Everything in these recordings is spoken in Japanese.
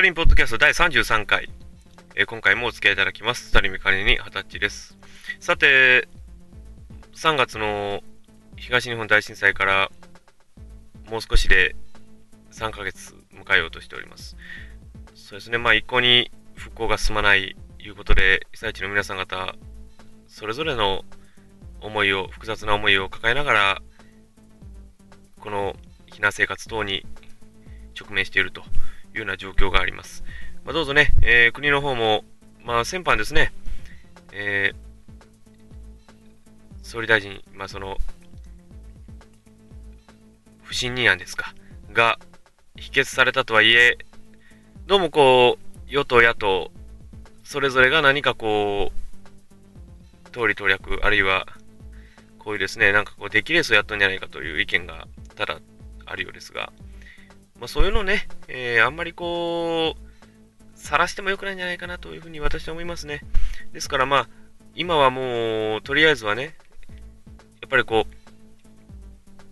タリンポッドキャスト第33回、えー、今回もお付き合いいただきます。スタリンメカニに二十歳です。さて、3月の東日本大震災からもう少しで3ヶ月迎えようとしております。そうですね、まあ一向に復興が進まないということで、被災地の皆さん方、それぞれの思いを、複雑な思いを抱えながら、この避難生活等に直面しているというような状況があります。まあ、どうぞね、えー、国の方も、まあ、先般ですね、えー、総理大臣、まあ、その、不信任案ですか、が否決されたとはいえ、どうもこう、与党、野党、それぞれが何かこう、通り通略、あるいは、こういうですね、なんかこう、出来レースをやったんじゃないかという意見がただあるようですが、まあ、そういうのね、えー、あんまりこう、晒しても良くないんじゃないかなというふうに私は思いますね。ですからまあ、今はもう、とりあえずはね、やっぱりこう、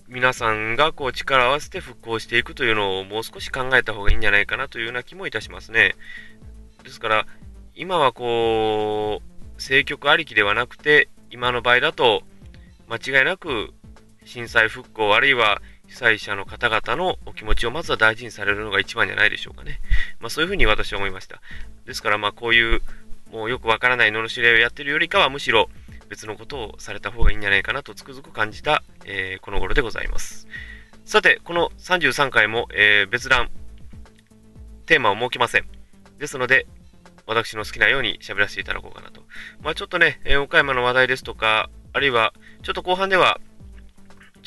皆さんがこう力を合わせて復興していくというのをもう少し考えた方がいいんじゃないかなというような気もいたしますね。ですから、今はこう、政局ありきではなくて、今の場合だと、間違いなく震災復興あるいは被災者の方々のお気持ちをまずは大事にされるのが一番じゃないでしょうかね。まあ、そういうふうに私は思いました。ですから、まあ、こういう、もうよくわからない罵り合いをやってるよりかは、むしろ別のことをされた方がいいんじゃないかなとつくづく感じた、えー、この頃でございます。さて、この33回も、えー、別段、テーマを設けません。ですので、私の好きなように喋らせていただこうかなと。まあ、ちょっとね、えー、岡山の話題ですとか、あるいは、ちょっと後半では、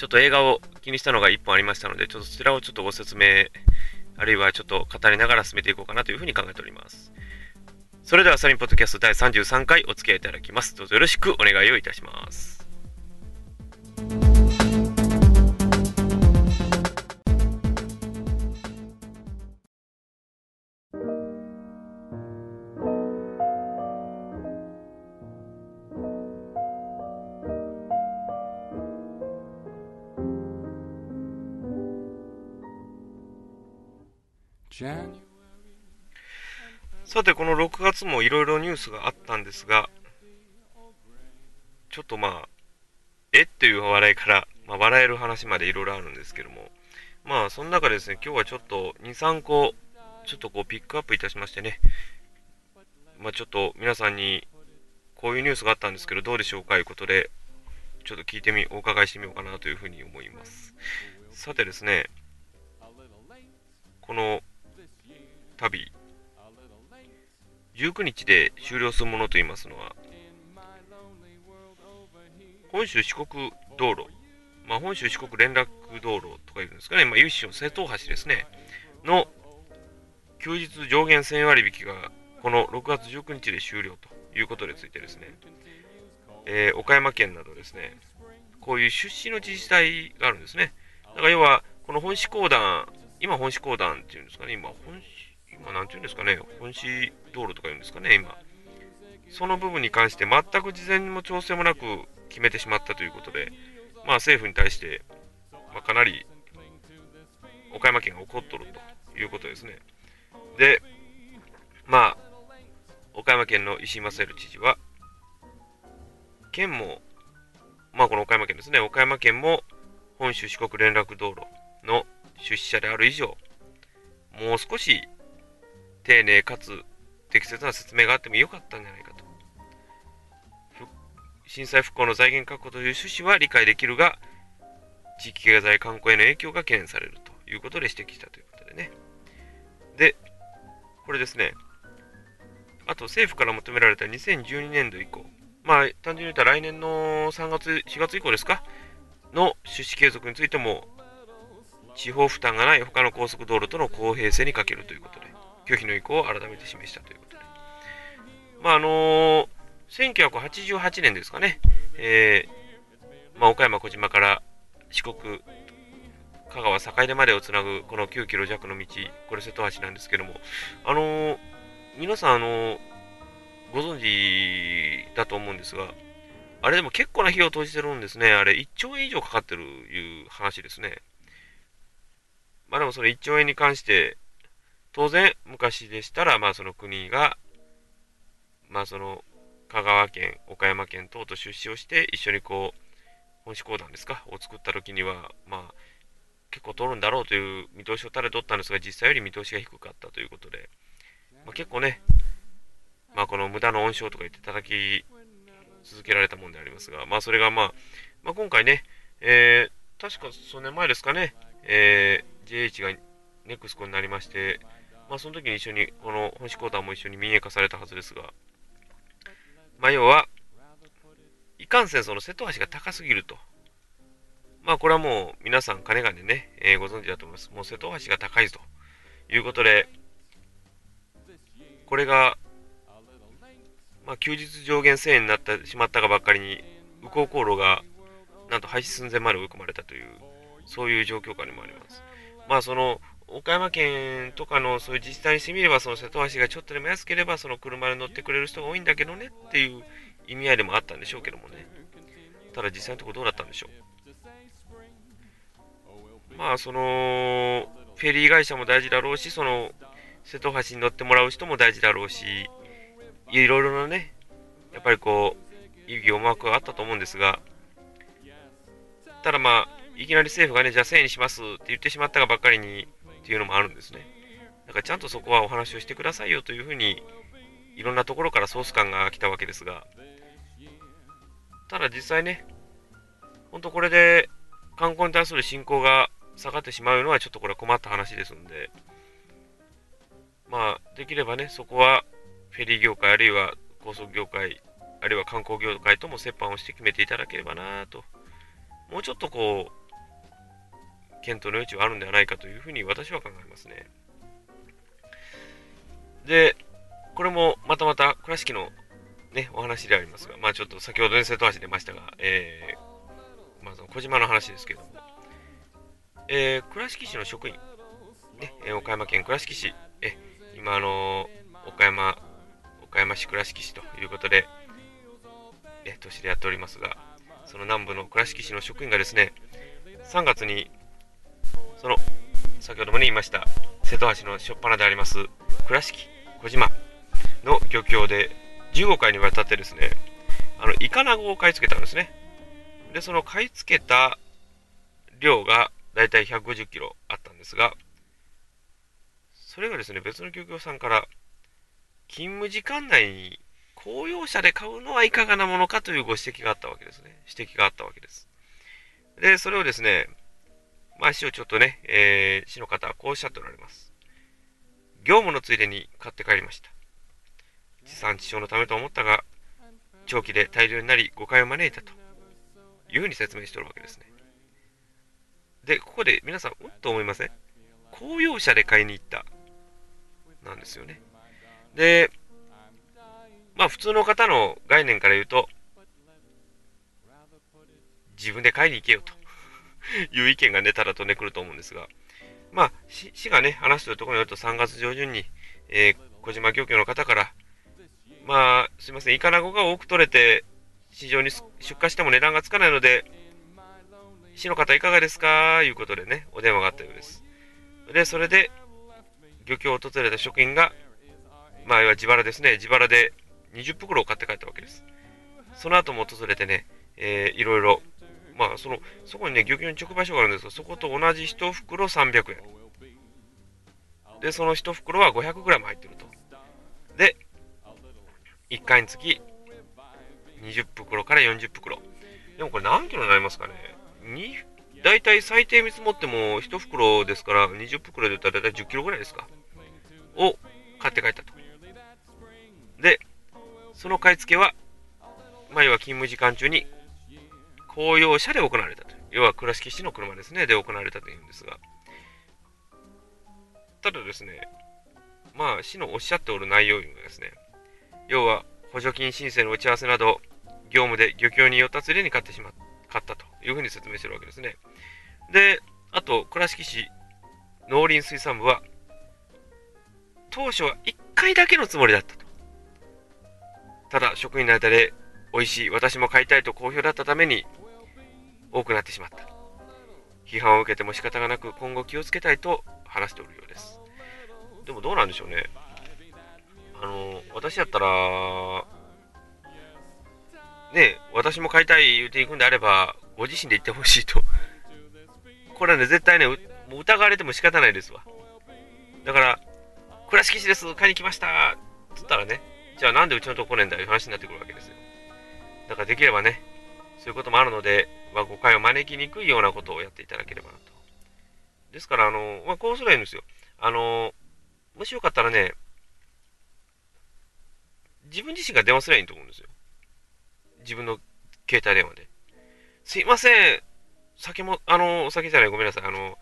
ちょっと映画を気にしたのが1本ありましたので、ちょっとそちらをちょっとご説明、あるいはちょっと語りながら進めていこうかなというふうに考えております。それではサリンポッドキャスト第33回お付き合いいただきます。どうぞよろしくお願いをいたします。さて、この6月もいろいろニュースがあったんですが、ちょっとまあ、えっていう笑いから、まあ、笑える話までいろいろあるんですけども、まあ、その中でですね、今日はちょっと2、3個、ちょっとこうピックアップいたしましてね、まあ、ちょっと皆さんにこういうニュースがあったんですけど、どうでしょうかということで、ちょっと聞いてみ、お伺いしてみようかなというふうに思います。さてですね、この旅、19日で終了するものと言いますのは、本州四国道路、まあ、本州四国連絡道路とか言うんですかね、まあ、有志の瀬戸大橋ですね、の休日上限1000割引がこの6月19日で終了ということについてですね、えー、岡山県などですね、こういう出資の自治体があるんですね。だから要は、この本市公団、今本市公団っていうんですかね、今本市、今なんていうんですかね、本市道路とか言うんですかね、今。その部分に関して全く事前にも調整もなく決めてしまったということで、まあ政府に対して、まあ、かなり岡山県が怒っとるということですね。で、まあ、岡山県の石井正弘知事は、県も、まあこの岡山県ですね、岡山県も本州四国連絡道路の出資者である以上、もう少し丁寧かつ適切な説明があってもよかったんじゃないかと。震災復興の財源確保という趣旨は理解できるが、地域経済観光への影響が懸念されるということで指摘したということでね。で、これですね、あと政府から求められた2012年度以降、まあ単純に言ったら来年の3月、4月以降ですか、の出資継続についても、地方負担がない他の高速道路との公平性に欠けるということで、拒否の意向を改めて示したということで。まあ、あのー、1988年ですかね、えー、まあ、岡山、小島から四国、香川、坂出までをつなぐこの9キロ弱の道、これ瀬戸橋なんですけども、あのー、皆さん、あのー、ご存知だと思うんですが、あれでも結構な費用を投じてるんですね。あれ1兆円以上かかってるいう話ですね。まあでもその1兆円に関して、当然、昔でしたら、まあ、その国が、まあ、その、香川県、岡山県等と出資をして、一緒にこう、本市公団ですか、を作った時には、まあ、結構取るんだろうという見通しを垂れとったんですが、実際より見通しが低かったということで、まあ、結構ね、まあ、この無駄の温床とか言って叩き続けられたもんでありますが、まあ、それがまあ、まあ、今回ね、えー、確か数年前ですかね、えー、JH がネクスコになりまして、まあ、その時に一緒に、この本市コーターも一緒に民営化されたはずですが、まあ、要は、いかんせんその瀬戸橋が高すぎると。まあこれはもう皆さん金がね、えー、ご存知だと思います。もう瀬戸橋が高いということで、これが、まあ休日上限1000円になってしまったがばっかりに、右航航路がなんと廃止寸前まで追い込まれたという、そういう状況下にもあります。まあその、岡山県とかのそういう自治体にしてみれば、その瀬戸橋がちょっとでも安ければ、その車に乗ってくれる人が多いんだけどねっていう意味合いでもあったんでしょうけどもね。ただ実際のところどうだったんでしょう。まあ、その、フェリー会社も大事だろうし、その、瀬戸橋に乗ってもらう人も大事だろうし、いろいろなね、やっぱりこう、意義思惑があったと思うんですが、ただまあ、いきなり政府がね、じゃあ1000円にしますって言ってしまったがばっかりにっていうのもあるんですね。だからちゃんとそこはお話をしてくださいよというふうに、いろんなところからソース感が来たわけですが、ただ実際ね、ほんとこれで観光に対する信仰が下がってしまうのはちょっとこれは困った話ですんで、まあ、できればね、そこはフェリー業界、あるいは高速業界、あるいは観光業界とも折半をして決めていただければなと、もうちょっとこう、検討の余地はあるんではないかというふうに私は考えますね。で、これもまたまた倉敷のね、お話でありますが、まあちょっと先ほどね、瀬戸橋出ましたが、えー、まあその小島の話ですけども、えー、倉敷市の職員、ね、え岡山県倉敷市、え今、あの岡山、岡山市倉敷市ということで、え都市でやっておりますが、その南部の倉敷市の職員がですね、3月に、その、先ほどもね言いました、瀬戸橋の初っ端であります、倉敷、小島の漁協で15回にわたってですね、あの、イカナゴを買い付けたんですね。で、その買い付けた量がだいたい150キロあったんですが、それがですね、別の漁協さんから、勤務時間内に公用車で買うのはいかがなものかというご指摘があったわけですね。指摘があったわけです。で、それをですね、まあ、市をちょっとね、えー、市の方はこうおっしゃっておられます。業務のついでに買って帰りました。地産地消のためと思ったが、長期で大量になり誤解を招いたというふうに説明しておるわけですね。で、ここで皆さん、うんと思いません？公用車で買いに行った。なんですよね。で、まあ普通の方の概念から言うと、自分で買いに行けよという意見が出たらとね、来ると思うんですが、まあ、市がね、話しているところによると3月上旬に、えー、小島漁協の方から、まあ、すいません、イカナゴが多く取れて、市場に出荷しても値段がつかないので、市の方いかがですか？いうことでね、お電話があったようです。で、それで、漁協を訪れた職員が、まあ、要は自腹ですね、自腹で20袋を買って帰ったわけです。その後も訪れてね、えー、いろいろ、まあ、その、そこにね、漁協に直売所があるんですが、そこと同じ1袋300円。で、その1袋は 500g 入ってると。で、1回につき20袋から40袋。でもこれ何キロになりますかねに大体最低見積もっても1袋ですから20袋で言ったら大体10キロぐらいですかを買って帰ったと。で、その買い付けは、まあ、要は勤務時間中に公用車で行われたと。要は倉敷市の車ですね、で行われたというんですが、ただですね、まあ、市のおっしゃっておる内容がですね、要は補助金申請の打ち合わせなど、業務で漁協に寄ったつれに買ってしまっ。買ったというふうに説明してるわけですね。で、あと、倉敷市農林水産部は、当初は1回だけのつもりだったと。ただ、職員の間で、美味しい、私も買いたいと好評だったために、多くなってしまった。批判を受けても仕方がなく、今後気をつけたいと話しておるようです。でもどうなんでしょうね。あの、私やったら、ね、私も買いたい言うていくんであれば、ご自身で言ってほしいと。これはね、絶対ね、もう疑われても仕方ないですわ。だから、倉敷市です、買いに来ましたつったらね、じゃあなんでうちのとこ来ねえんだいう話になってくるわけですよ。だからできればね、そういうこともあるので、まあ、誤解を招きにくいようなことをやっていただければなと。ですから、あの、まあ、こうすればいいんですよ。あの、もしよかったらね、自分自身が電話すればいいと思うんですよ。自分の携帯電話で。すいません。酒も、あの、お酒じゃない、ごめんなさい。あの、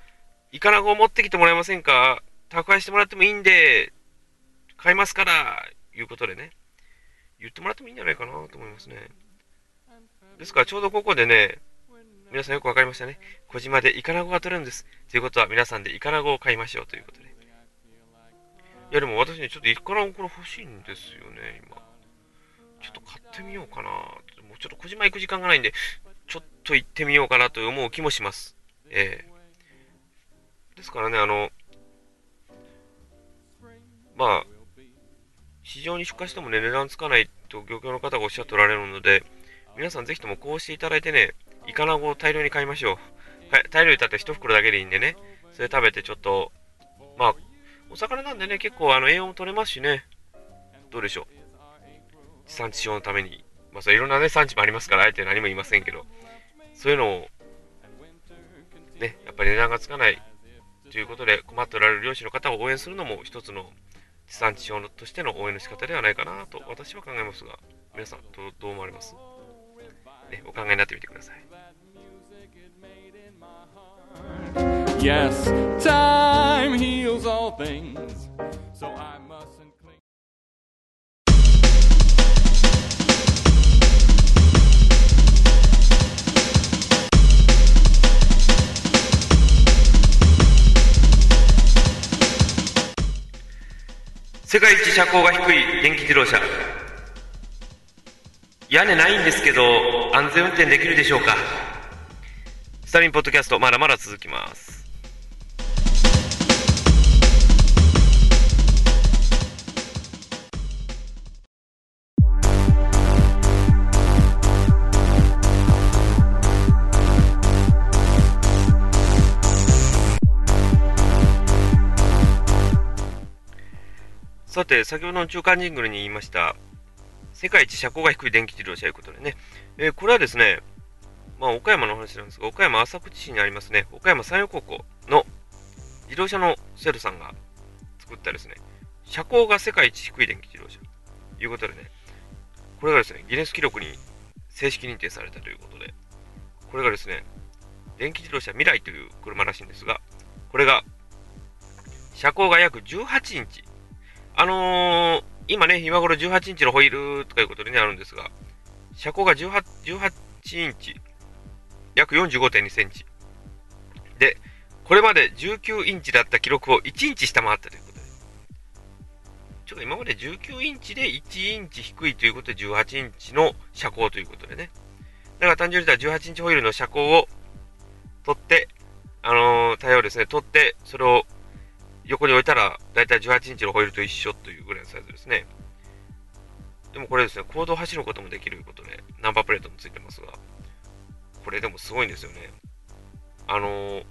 イカナゴを持ってきてもらえませんか？宅配してもらってもいいんで、買いますから、いうことでね。言ってもらってもいいんじゃないかなと思いますね。ですから、ちょうどここでね、皆さんよくわかりましたね。小島でイカナゴが取れるんです。ということは、皆さんでイカナゴを買いましょうということで。いや、でも私ね、ちょっとイカナゴこれ欲しいんですよね、今。ちょっと買ってみようかな。もうちょっと小島行く時間がないんで、ちょっと行ってみようかなと思う気もします。えー、ですからね、あの、まあ、市場に出荷してもね、値段つかないと漁協の方がおっしゃっておられるので、皆さんぜひともこうしていただいてね、イカナゴを大量に買いましょう。大量にたって1袋だけでいいんでね、それ食べてちょっと、まあ、お魚なんでね、結構あの栄養も取れますしね、どうでしょう。地産地消のために、まあ、それいろんなね、産地もありますから、あえて何も言いませんけど、そういうのを、ね、やっぱり値段がつかない。ということで困っておられる漁師の方を応援するのも一つの地産地消としての応援の仕方ではないかなと私は考えますが、皆さんどう思われます、考えになってみてください。Yes, time heals all things, so I 世界一車高が低い電気自動車屋根ないんですけど安全運転できるでしょうか？スタリンポッドキャストまだまだ続きます。さて、先ほどの中間ジングルに言いました、世界一車高が低い電気自動車ということでね、えー、これはですね、まあ、岡山の話なんですが、岡山浅口市にありますね、岡山山陽高校の自動車のセルさんが作ったですね、車高が世界一低い電気自動車ということでね、これがですね、ギネス記録に正式認定されたということで、これがですね、電気自動車未来という車らしいんですが、これが車高が約18インチ、あのー、今ね、今頃18インチのホイールとかいうことでね、あるんですが、車高が 18, 18インチ、約45.2センチ。で、これまで19インチだった記録を1インチ下回ったということで。ちょっと今まで19インチで1インチ低いということで18インチの車高ということでね。だから単純に言ったら18インチホイールの車高を取って、あのー、対応ですね、取って、それを横に置いたら、だいたい18インチのホイールと一緒というぐらいのサイズですね。でもこれですね、公道を走ることもできることで、ナンバープレートもついてますが、これでもすごいんですよね。あのー、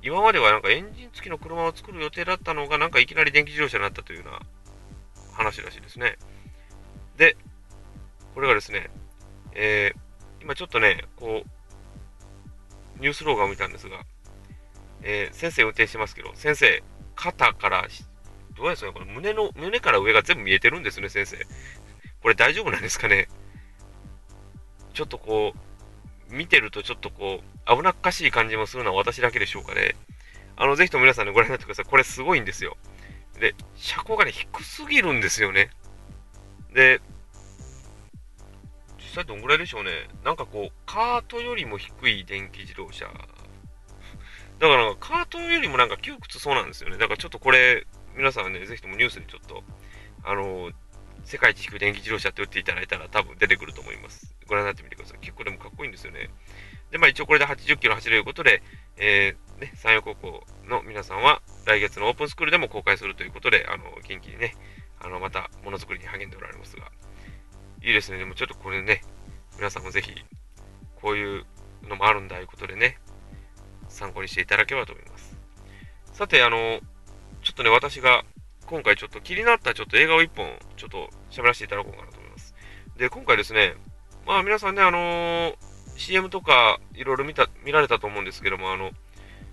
今まではなんかエンジン付きの車を作る予定だったのが、なんかいきなり電気自動車になったというような話らしいですね。で、これがですね、えー、今ちょっとね、こう、ニュースローガンを見たんですが、えー、先生運転してますけど、先生、肩から、どうですかね、この胸の、胸から上が全部見えてるんですね、先生。これ大丈夫なんですかね？ちょっとこう、見てるとちょっとこう、危なっかしい感じもするのは私だけでしょうかね。あの、ぜひとも皆さんね、ご覧になってください。これすごいんですよ。で、車高がね、低すぎるんですよね。で、実際どんぐらいでしょうね。なんかこう、カートよりも低い電気自動車だから、カートよりもなんか窮屈そうなんですよね。だからちょっとこれ、皆さんね、ぜひともニュースにちょっと、あの、世界一低い電気自動車って打っていただいたら多分出てくると思います。ご覧になってみてください。結構でもかっこいいんですよね。で、まあ一応これで80キロ走れることで、えーね、山陽高校の皆さんは来月のオープンスクールでも公開するということで、あの、元気にね、あの、またものづくりに励んでおられますが、いいですね。でもちょっとこれね、皆さんもぜひ、こういうのもあるんだということでね、参考にしていただければと思います。さて、あの、ちょっとね、私が今回ちょっと気になったちょっと映画を1本、ちょっと喋らせていただこうかなと思います。で、今回ですね、まあ皆さんね、あのー、CM とかいろいろ見た、見られたと思うんですけども、あの、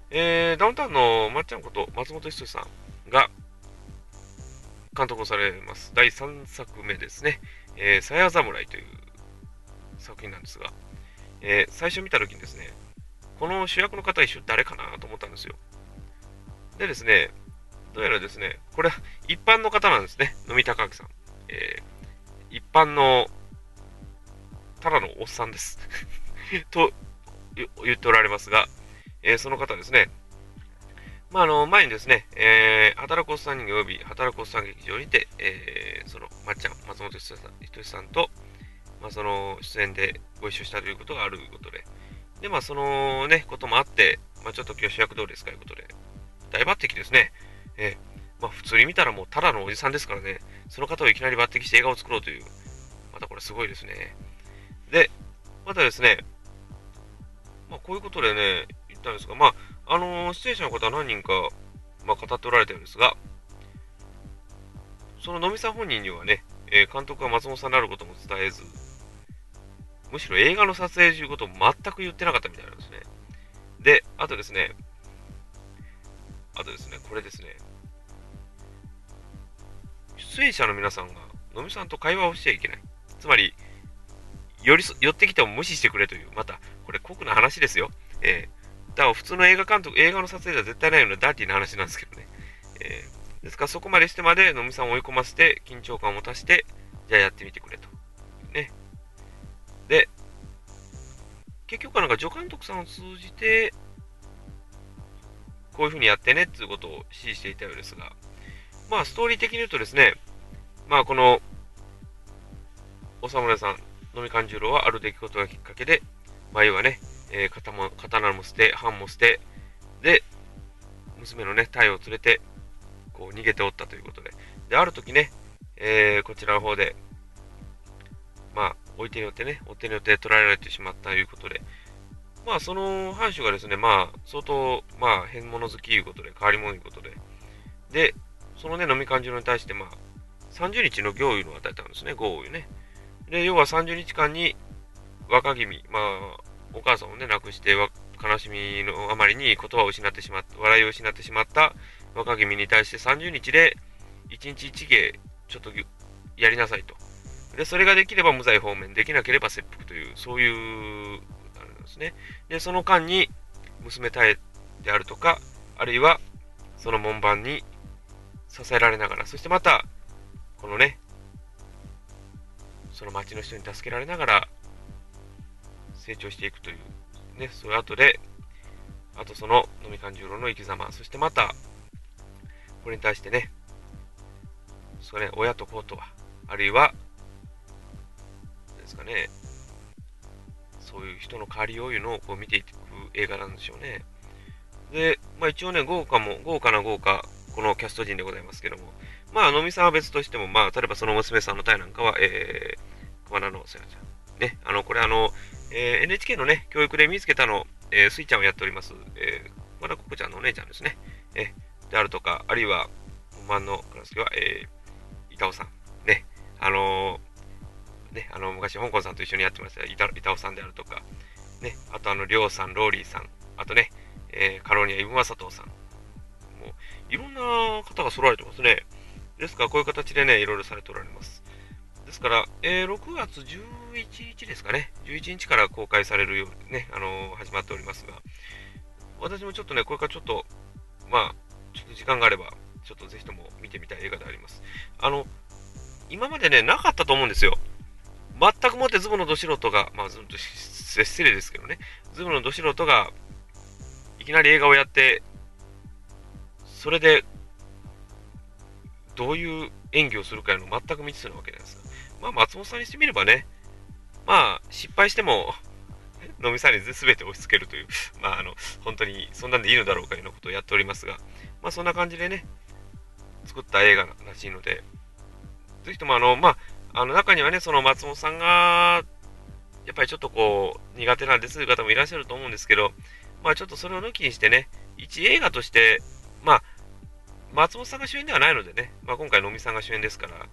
えー、ダウンタウンのまっちゃんこと松本人志さんが監督をされます。第3作目ですね。えー、さや侍という作品なんですが、えー、最初見た時にですね、この主役の方一緒誰かなと思ったんですよ。でですね、どうやらですね、これは一般の方なんですね。野見隆明さん。えー、一般の、ただのおっさんです と言っておられますが、えー、その方ですね、まあ、あの前にですね、えー、働くおっさん人形及び働くおっさん劇場にて、えー、そのまっちゃん、松本人志さんと、まあ、その出演でご一緒したということがあることで、で、まあ、そのね、こともあって、まあ、ちょっと今日主役どうですかということで、大抜擢ですね。えー、まあ、普通に見たらもうただのおじさんですからね、その方をいきなり抜擢して映画を作ろうという、またこれすごいですね。で、またですね、まあ、こういうことでね、言ったんですが、まあ、あのー、出演者の方は何人か、まあ、語っておられてるんですが、その野見さん本人にはね、えー、監督が松本さんであることも伝えず、むしろ映画の撮影ということを全く言ってなかったみたいなんですね。で、あとですね、あとですね、これですね、出演者の皆さんが野見さんと会話をしちゃいけない。つまり、寄り寄ってきても無視してくれという、また、これ酷な話ですよ。えーだから普通の映画監督、映画の撮影では絶対ないようなダーティーな話なんですけどね。えー、ですからそこまでしてまで野見さんを追い込ませて、緊張感を持たせて、じゃあやってみてくれと。で、結局はなんか助監督さんを通じて、こういう風にやってねっていうことを指示していたようですが、まあストーリー的に言うとですね、まあこの、お侍さん、野見勘十郎はある出来事がきっかけで、前はね、えー、刀も刀も捨て、藩も捨て、で、娘のね、太陽を連れて、こう逃げておったということで、で、ある時ね、えー、こちらの方で、まあ、置いてによってね、追っ手によって捕らえられてしまったということで、まあ、その藩主がですね、まあ、相当、まあ、変物好きいうことで、変わり者いうことで、で、そのね、飲み感じのに対して、まあ、30日の行為を与えたんですね、豪雨ね。で、要は30日間に若君、まあ、お母さんをね、亡くして悲しみのあまりに言葉を失ってしまった、笑いを失ってしまった若君に対して30日で1日1芸ちょっとやりなさいと。で、それができれば無罪方面、できなければ切腹という、そういう、あれなんですね。で、その間に娘たえであるとか、あるいはその門番に支えられながら、そしてまた、このね、その町の人に助けられながら、成長していくという、ね、そういう後で、あとその飲み勘十郎の生き様、そしてまた、これに対してね、それ、親と子とは、あるいは、ね、そういう人の代わりをいうのをこう見ていく映画なんでしょうね。で、まあ一応ね、豪華も、豪華な豪華、このキャスト陣でございますけども、まあ、野見さんは別としても、まあ、例えばその娘さんの体なんかは、えー、熊田のせやちゃん。ね、あの、これあの、えー、NHK のね、教育で見つけたの、えー、スイちゃんをやっております、えー、和田ココちゃんのお姉ちゃんですね。えー、であるとか、あるいは、本番のクラスは、えー、板尾さん。ね、あのー、ね、あの、昔、香港さんと一緒にやってました板尾さんであるとか、ね、あとあの、りょうさん、ローリーさん、あとね、えー、カロニア・イブマサトウさん。もう、いろんな方が揃われてますね。ですから、こういう形でね、いろいろされておられます。ですから、えー、6月11日ですかね、11日から公開されるようにね、あのー、始まっておりますが、私もちょっとね、これからちょっと、まあ、ちょっと時間があれば、ちょっとぜひとも見てみたい映画であります。あの、今までね、なかったと思うんですよ。全くもってズボンのど素人が、まあ、ずっと失礼ですけどね、ズボンのど素人が、いきなり映画をやって、それで、どういう演技をするかいうの全く未知数なわけですまあ、松本さんにしてみればね、まあ、失敗しても 飲みさんに全て押し付けるという、まあ、あの、本当にそんなんでいいのだろうかいうようなことをやっておりますが、まあ、そんな感じでね、作った映画らしいので、ぜひともあの、まあ、あの中にはね、その松本さんが、やっぱりちょっとこう、苦手なんですという方もいらっしゃると思うんですけど、まあちょっとそれを抜きにしてね、一映画として、まあ、松本さんが主演ではないのでね、まあ今回、のみさんが主演ですから、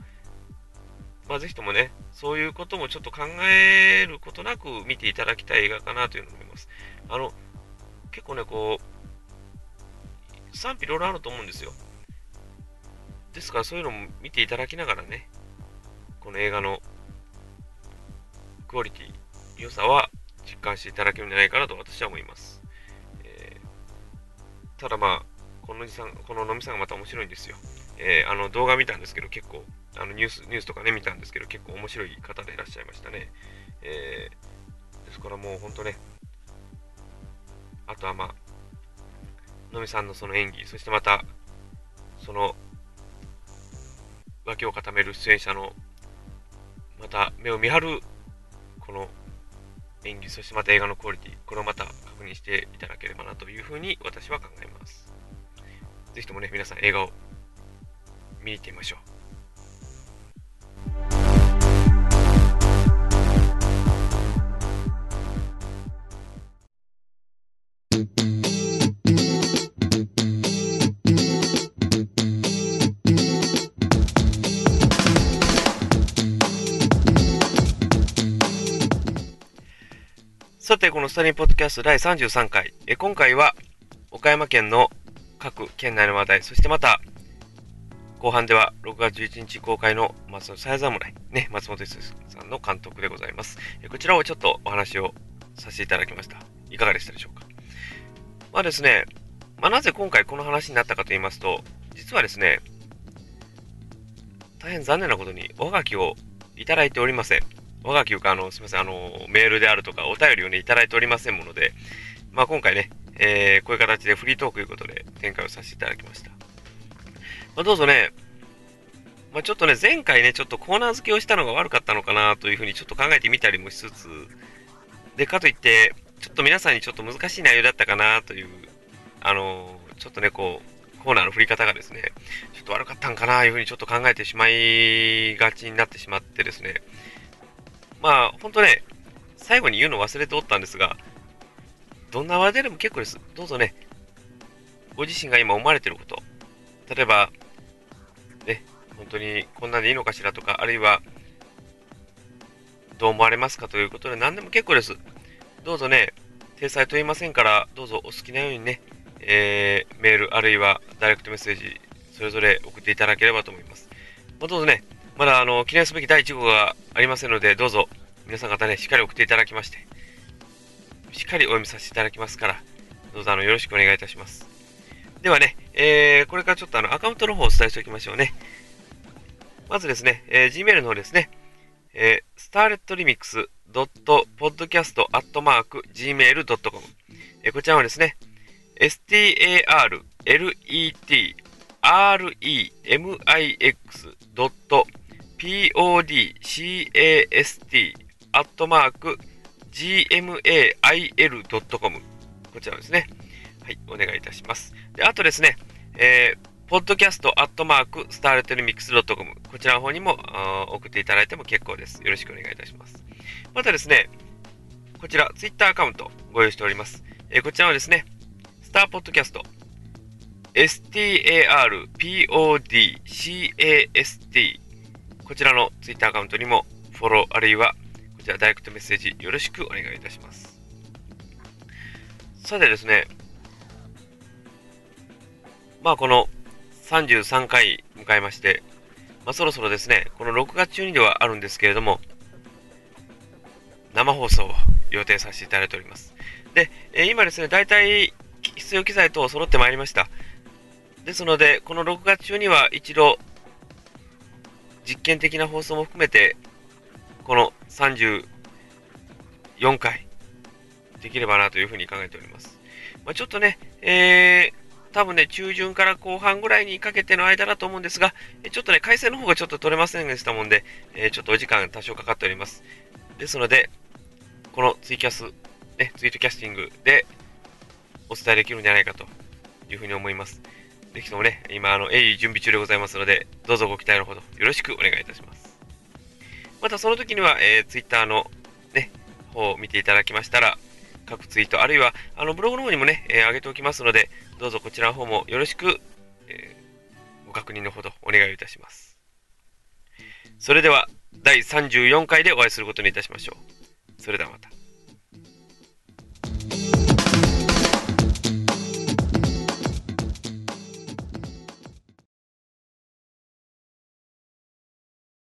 まあぜひともね、そういうこともちょっと考えることなく見ていただきたい映画かなというのを思います。あの、結構ね、こう、賛否いろいろあると思うんですよ。ですからそういうのも見ていただきながらね、この映画のクオリティ、良さは実感していただけるんじゃないかなと私は思います。えー、ただまあ、このじさん、こののみさんがまた面白いんですよ。えー、あの動画見たんですけど、結構、あのニュース、ニュースとかね、見たんですけど、結構面白い方でいらっしゃいましたね。えー、ですからもう本当ね、あとはまあ、のみさんのその演技、そしてまた、その脇を固める出演者のまた目を見張るこの演技そしてまた映画のクオリティこれをまた確認していただければなというふうに私は考えます。ぜひともね皆さん映画を見に行ってみましょう。さて、このスタリンポッドキャスト第33回、え今回は岡山県の各県内の話題、そしてまた後半では6月11日公開の松本さや侍、ね、松本哲さんの監督でございます。こちらをちょっとお話をさせていただきました。いかがでしたでしょうか？まあですね、まあ、なぜ今回この話になったかと言いますと、実はですね、大変残念なことにおはがきをいただいておりません。我が休暇、あの、すみません、あの、メールであるとか、お便りをね、いただいておりませんもので、まあ、今回ね、えー、こういう形でフリートークということで展開をさせていただきました。まあ、どうぞね、まあ、ちょっとね、前回ね、ちょっとコーナー付けをしたのが悪かったのかなというふうにちょっと考えてみたりもしつつ、で、かといって、ちょっと皆さんにちょっと難しい内容だったかなという、あのちょっとね、こう、コーナーの振り方がですね、ちょっと悪かったんかなというふうにちょっと考えてしまいがちになってしまってですね、まあ、ほんとね、最後に言うの忘れておったんですが、どんな話題でも結構です。どうぞね、ご自身が今思われていること、例えば、ね、本当にこんなんでいいのかしらとか、あるいは、どう思われますかということで何でも結構です。どうぞね、体裁問いませんから、どうぞお好きなようにね、えー、メールあるいはダイレクトメッセージ、それぞれ送っていただければと思います。まあ、どうぞね、まだあの記念すべき第1号がありませんので、どうぞ皆さん方ね、しっかり送っていただきまして、しっかりお読みさせていただきますから、どうぞあのよろしくお願いいたします。ではね、えー、これからちょっとあのアカウントの方をお伝えしておきましょうね。まずですね、えー、Gmail の方ですね、えー、starletremix.podcast.gmail.com、えー、こちらはですね、starlemix.podcast podcast アットマーク gmail.com こちらですね。はい、お願いいたします。で、あとですね、えー、podcast アットマークスターレットミックス .com こちらの方にも送っていただいても結構です。よろしくお願いいたします。またですね、こちら、ツイッターアカウントご用意しております。えー、こちらはですね、スターポッドキャスト、starpodcast こちらの Twitter アカウントにもフォローあるいはこちらダイレクトメッセージよろしくお願いいたします。さてですね、まあこの33回迎えまして、まあ、そろそろですね、この6月中にではあるんですけれども、生放送を予定させていただいております。で、え、今ですね、大体必要機材等揃ってまいりました。ですので、この6月中には一度実験的な放送も含めて、この34回、できればなというふうに考えております。まあ、ちょっとね、えー、多分ね、中旬から後半ぐらいにかけての間だと思うんですが、ちょっとね、回線の方がちょっと取れませんでしたもんで、えー、ちょっとお時間多少かかっております。ですので、このツイキャスね、ツイートキャスティングでお伝えできるんじゃないかというふうに思います。ぜひともね、今、あの、鋭意準備中でございますので、どうぞご期待のほどよろしくお願いいたします。またその時には、えー、Twitter のね、方を見ていただきましたら、各ツイート、あるいは、あの、ブログの方にもね、えー、上げておきますので、どうぞこちらの方もよろしく、えー、ご確認のほどお願いいたします。それでは、第34回でお会いすることにいたしましょう。それではまた。